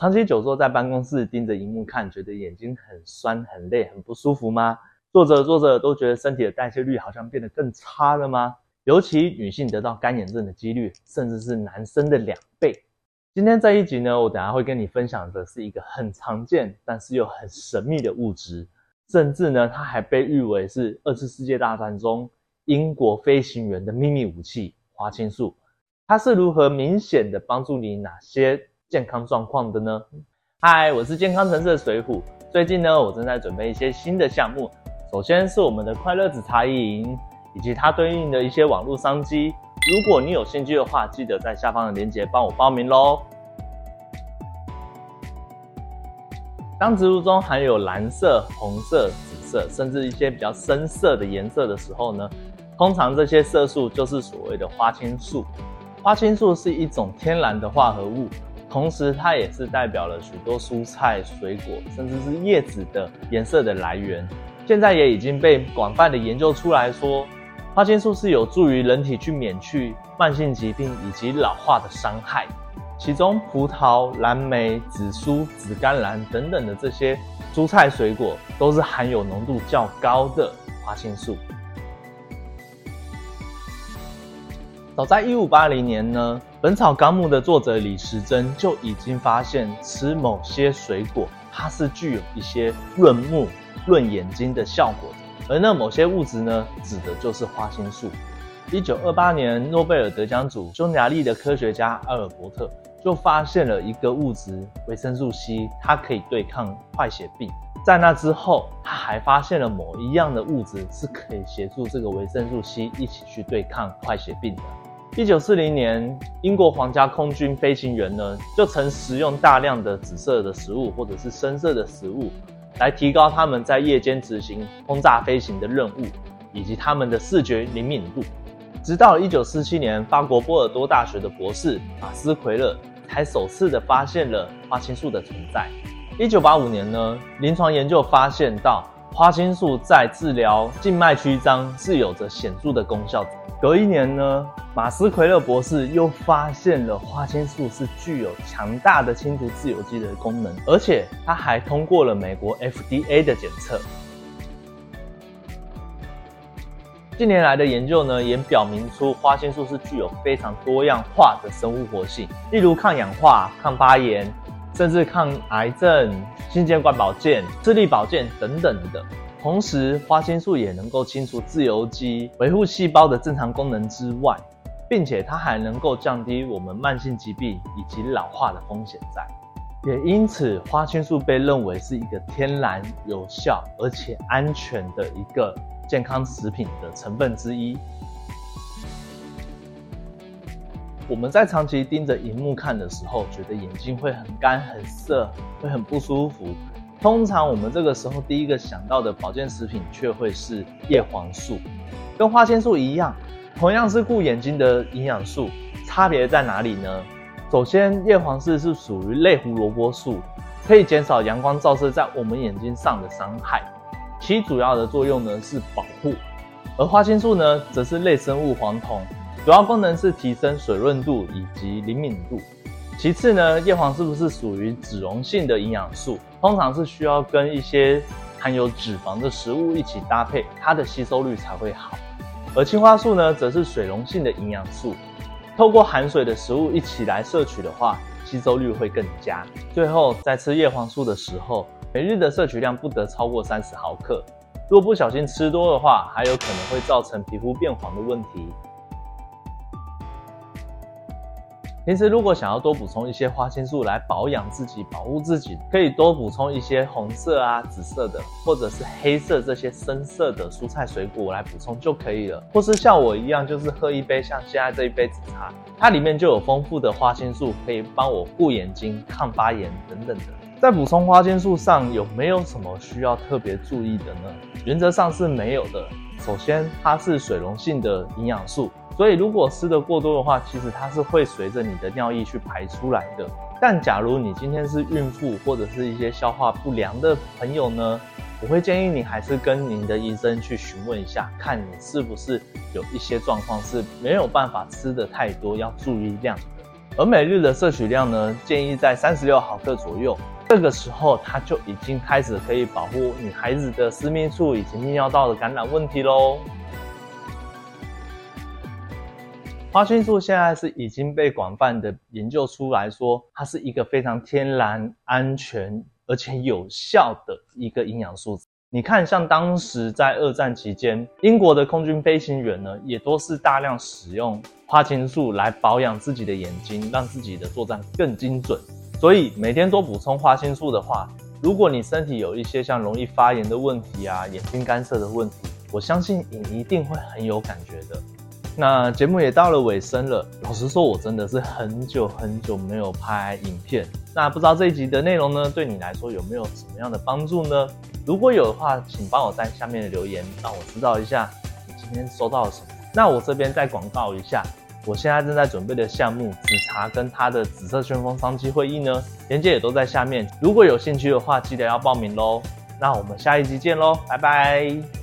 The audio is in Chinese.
长期久坐在办公室盯着荧幕看，觉得眼睛很酸、很累、很不舒服吗？坐着坐着都觉得身体的代谢率好像变得更差了吗？尤其女性得到干眼症的几率，甚至是男生的两倍。今天这一集呢，我等下会跟你分享的是一个很常见，但是又很神秘的物质，甚至呢，它还被誉为是二次世界大战中英国飞行员的秘密武器——花青素。它是如何明显的帮助你哪些健康状况的呢？嗨，我是健康城市的水虎。最近呢，我正在准备一些新的项目。首先是我们的快乐紫茶饮，以及它对应的一些网络商机。如果你有兴趣的话，记得在下方的链接帮我报名喽。当植物中含有蓝色、红色、紫色，甚至一些比较深色的颜色的时候呢，通常这些色素就是所谓的花青素。花青素是一种天然的化合物，同时它也是代表了许多蔬菜、水果，甚至是叶子的颜色的来源。现在也已经被广泛的研究出来说，花青素是有助于人体去免去慢性疾病以及老化的伤害。其中，葡萄、蓝莓、紫苏、紫甘蓝等等的这些蔬菜水果，都是含有浓度较高的花青素。早在一五八零年呢，《本草纲目》的作者李时珍就已经发现，吃某些水果，它是具有一些润目。润眼睛的效果，而那某些物质呢，指的就是花青素。一九二八年，诺贝尔得奖组匈牙利的科学家阿尔伯特就发现了一个物质维生素 C，它可以对抗坏血病。在那之后，他还发现了某一样的物质是可以协助这个维生素 C 一起去对抗坏血病的。一九四零年，英国皇家空军飞行员呢，就曾食用大量的紫色的食物或者是深色的食物。来提高他们在夜间执行轰炸飞行的任务，以及他们的视觉灵敏度。直到一九四七年，法国波尔多大学的博士马斯奎勒才首次的发现了花青素的存在。一九八五年呢，临床研究发现到花青素在治疗静脉曲张是有着显著的功效。隔一年呢，马斯奎勒博士又发现了花青素是具有强大的清除自由基的功能，而且他还通过了美国 FDA 的检测。近年来的研究呢，也表明出花青素是具有非常多样化的生物活性，例如抗氧化、抗发炎，甚至抗癌症、心血管保健、视力保健等等的。同时，花青素也能够清除自由基，维护细胞的正常功能之外，并且它还能够降低我们慢性疾病以及老化的风险在。也因此，花青素被认为是一个天然、有效而且安全的一个健康食品的成分之一。我们在长期盯着荧幕看的时候，觉得眼睛会很干、很涩，会很不舒服。通常我们这个时候第一个想到的保健食品却会是叶黄素，跟花青素一样，同样是顾眼睛的营养素，差别在哪里呢？首先，叶黄素是属于类胡萝卜素，可以减少阳光照射在我们眼睛上的伤害，其主要的作用呢是保护；而花青素呢，则是类生物黄酮，主要功能是提升水润度以及灵敏度。其次呢，叶黄是不是属于脂溶性的营养素？通常是需要跟一些含有脂肪的食物一起搭配，它的吸收率才会好。而青花素呢，则是水溶性的营养素，透过含水的食物一起来摄取的话，吸收率会更佳。最后，在吃叶黄素的时候，每日的摄取量不得超过三十毫克。如果不小心吃多的话，还有可能会造成皮肤变黄的问题。平时如果想要多补充一些花青素来保养自己、保护自己，可以多补充一些红色啊、紫色的，或者是黑色这些深色的蔬菜水果来补充就可以了。或是像我一样，就是喝一杯像现在这一杯紫茶，它里面就有丰富的花青素，可以帮我护眼睛、抗发炎等等的。在补充花青素上有没有什么需要特别注意的呢？原则上是没有的。首先，它是水溶性的营养素。所以，如果吃的过多的话，其实它是会随着你的尿液去排出来的。但假如你今天是孕妇或者是一些消化不良的朋友呢，我会建议你还是跟您的医生去询问一下，看你是不是有一些状况是没有办法吃的太多，要注意量的。而每日的摄取量呢，建议在三十六毫克左右。这个时候，它就已经开始可以保护女孩子的私密处以及泌尿道的感染问题喽。花青素现在是已经被广泛的研究出来说，它是一个非常天然、安全而且有效的一个营养素。你看，像当时在二战期间，英国的空军飞行员呢，也都是大量使用花青素来保养自己的眼睛，让自己的作战更精准。所以每天多补充花青素的话，如果你身体有一些像容易发炎的问题啊、眼睛干涩的问题，我相信你一定会很有感觉的。那节目也到了尾声了，老实说，我真的是很久很久没有拍影片。那不知道这一集的内容呢，对你来说有没有什么样的帮助呢？如果有的话，请帮我在下面留言，让我知道一下你今天收到了什么。那我这边再广告一下。我现在正在准备的项目紫茶跟它的紫色旋风商机会议呢，链接也都在下面。如果有兴趣的话，记得要报名喽。那我们下一集见喽，拜拜。